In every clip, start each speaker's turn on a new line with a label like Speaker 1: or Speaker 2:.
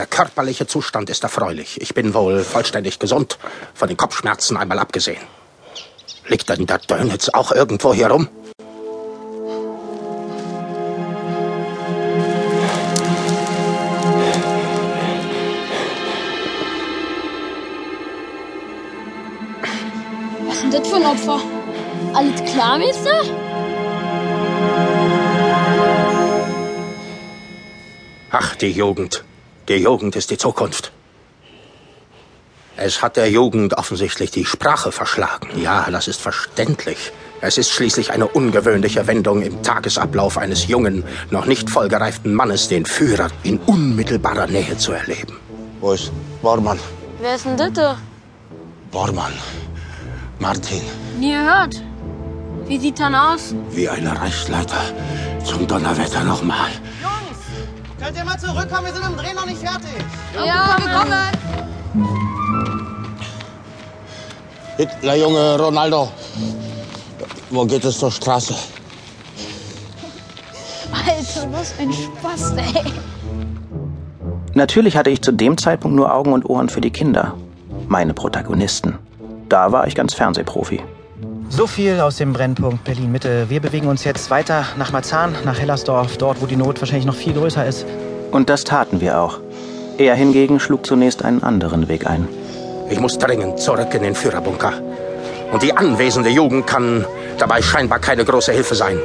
Speaker 1: Der körperliche Zustand ist erfreulich. Ich bin wohl vollständig gesund, von den Kopfschmerzen einmal abgesehen. Liegt denn der Dönitz auch irgendwo hier rum?
Speaker 2: Was ist denn das für ein Opfer? Alles klar, Meister?
Speaker 1: Ach, die Jugend. Die Jugend ist die Zukunft. Es hat der Jugend offensichtlich die Sprache verschlagen. Ja, das ist verständlich. Es ist schließlich eine ungewöhnliche Wendung im Tagesablauf eines jungen, noch nicht vollgereiften Mannes, den Führer in unmittelbarer Nähe zu erleben.
Speaker 3: Wo ist Bormann?
Speaker 2: Wer ist denn das? da?
Speaker 3: Bormann. Martin.
Speaker 2: Nie gehört. Wie sieht dann aus?
Speaker 1: Wie eine Reichsleiter. Zum Donnerwetter nochmal.
Speaker 4: Könnt ihr mal zurückkommen? Wir sind im Dreh noch nicht fertig.
Speaker 2: Ja, wir kommen.
Speaker 3: Hitlerjunge Ronaldo. Wo geht es zur Straße?
Speaker 2: Alter, was ein Spaß, ey.
Speaker 5: Natürlich hatte ich zu dem Zeitpunkt nur Augen und Ohren für die Kinder. Meine Protagonisten. Da war ich ganz Fernsehprofi.
Speaker 6: So viel aus dem Brennpunkt Berlin-Mitte. Wir bewegen uns jetzt weiter nach Marzahn, nach Hellersdorf, dort, wo die Not wahrscheinlich noch viel größer ist.
Speaker 5: Und das taten wir auch. Er hingegen schlug zunächst einen anderen Weg ein.
Speaker 1: Ich muss dringend zurück in den Führerbunker. Und die anwesende Jugend kann dabei scheinbar keine große Hilfe sein.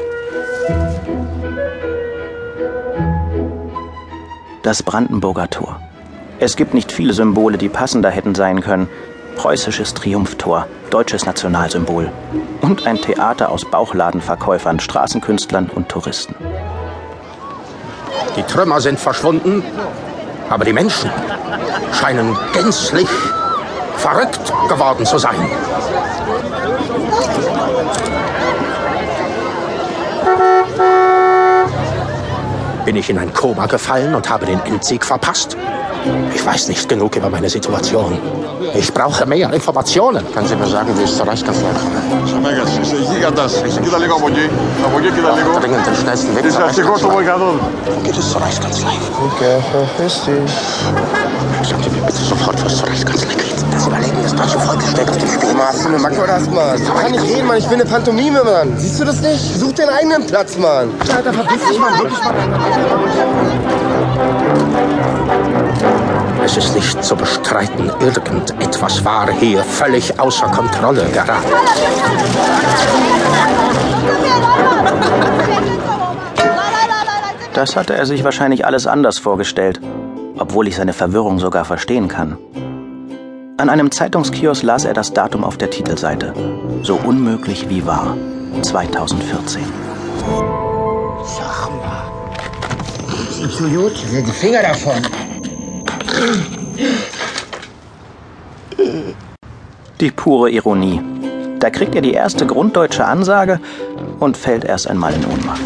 Speaker 5: Das Brandenburger Tor. Es gibt nicht viele Symbole, die passender hätten sein können. Preußisches Triumphtor, deutsches Nationalsymbol. Und ein Theater aus Bauchladenverkäufern, Straßenkünstlern und Touristen.
Speaker 1: Die Trümmer sind verschwunden, aber die Menschen scheinen gänzlich verrückt geworden zu sein. Bin ich in ein Koma gefallen und habe den Endsieg verpasst? Ich weiß nicht genug über meine Situation. Ich brauche mehr Informationen.
Speaker 3: Können Sie mir sagen, wie es zur Reichskanzlei kommt?
Speaker 7: Σαμέγας, είσαι εκεί καντάς. Κοίτα λίγο από εκεί. Από εκεί κοίτα λίγο.
Speaker 3: Dringend den schnellsten Weg zur
Speaker 7: Είσαι αστικό στο
Speaker 3: Reichskanzlei.
Speaker 7: Βολκανόν.
Speaker 3: Wo geht es zur Reichskanzlei?
Speaker 8: Okay, verpiss dich.
Speaker 3: Sagen Sie mir bitte sofort, was zur Reichskanzlei geht. Das Überleben des deutschen Volkes steht auf dem Spiel.
Speaker 8: Mann, hast du eine Macke oder hast, Mann? Ich kann nicht reden, Mann. Ich bin eine Pantomime, Mann. Siehst du das nicht? Such den eigenen Platz, Mann. Alter, verpiss dich, Mann. Wirklich, Mann.
Speaker 1: Es ist nicht zu bestreiten, irgendetwas war hier völlig außer Kontrolle geraten.
Speaker 5: Das hatte er sich wahrscheinlich alles anders vorgestellt, obwohl ich seine Verwirrung sogar verstehen kann. An einem Zeitungskiosk las er das Datum auf der Titelseite. So unmöglich wie wahr. 2014.
Speaker 8: Sag mal. So gut. Die Finger davon.
Speaker 5: Die pure Ironie. Da kriegt er die erste grunddeutsche Ansage und fällt erst einmal in Ohnmacht.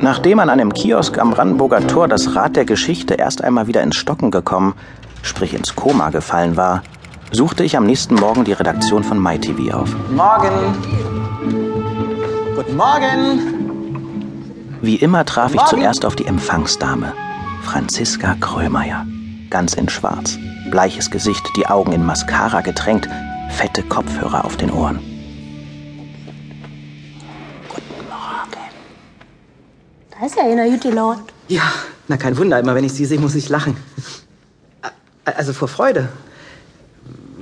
Speaker 5: Nachdem an einem Kiosk am Brandenburger Tor das Rad der Geschichte erst einmal wieder ins Stocken gekommen, sprich ins Koma gefallen war, suchte ich am nächsten Morgen die Redaktion von MyTV auf.
Speaker 6: Morgen. Guten Morgen.
Speaker 5: Wie immer traf ich zuerst auf die Empfangsdame, Franziska Krömeier. Ganz in schwarz. Bleiches Gesicht, die Augen in Mascara getränkt, fette Kopfhörer auf den Ohren.
Speaker 2: Da ist ja einer gut gelaunt.
Speaker 6: Ja, na kein Wunder, immer wenn ich sie sehe, muss ich lachen. Also vor Freude.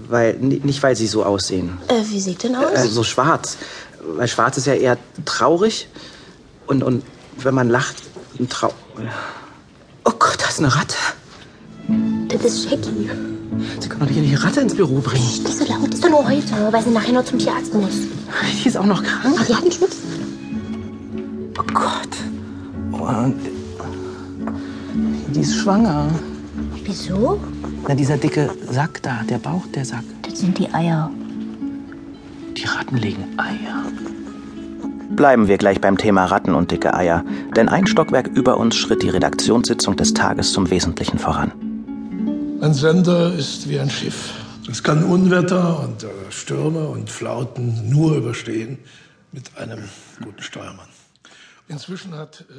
Speaker 6: Weil, nicht weil sie so aussehen.
Speaker 2: Äh, wie sieht denn aus?
Speaker 6: Äh, so schwarz. Weil schwarz ist ja eher traurig. Und, und wenn man lacht, ein Trau... Oh Gott, da ist eine Ratte.
Speaker 2: das ist Shaggy.
Speaker 6: Sie können doch nicht eine Ratte ins Büro bringen.
Speaker 2: Nicht so laut, ist doch nur heute, weil sie nachher noch zum Tierarzt muss.
Speaker 6: Die ist auch noch krank.
Speaker 2: Ach, die hat einen Schnupfen.
Speaker 6: Oh Gott. Und die ist schwanger.
Speaker 2: Wieso?
Speaker 6: Na, dieser dicke Sack da, der Bauch, der Sack.
Speaker 2: Das sind die Eier.
Speaker 6: Die Ratten legen Eier.
Speaker 5: Bleiben wir gleich beim Thema Ratten und dicke Eier, denn ein Stockwerk über uns schritt die Redaktionssitzung des Tages zum Wesentlichen voran.
Speaker 9: Ein Sender ist wie ein Schiff. Es kann Unwetter und äh, Stürme und Flauten nur überstehen mit einem guten Steuermann. Inzwischen hat äh,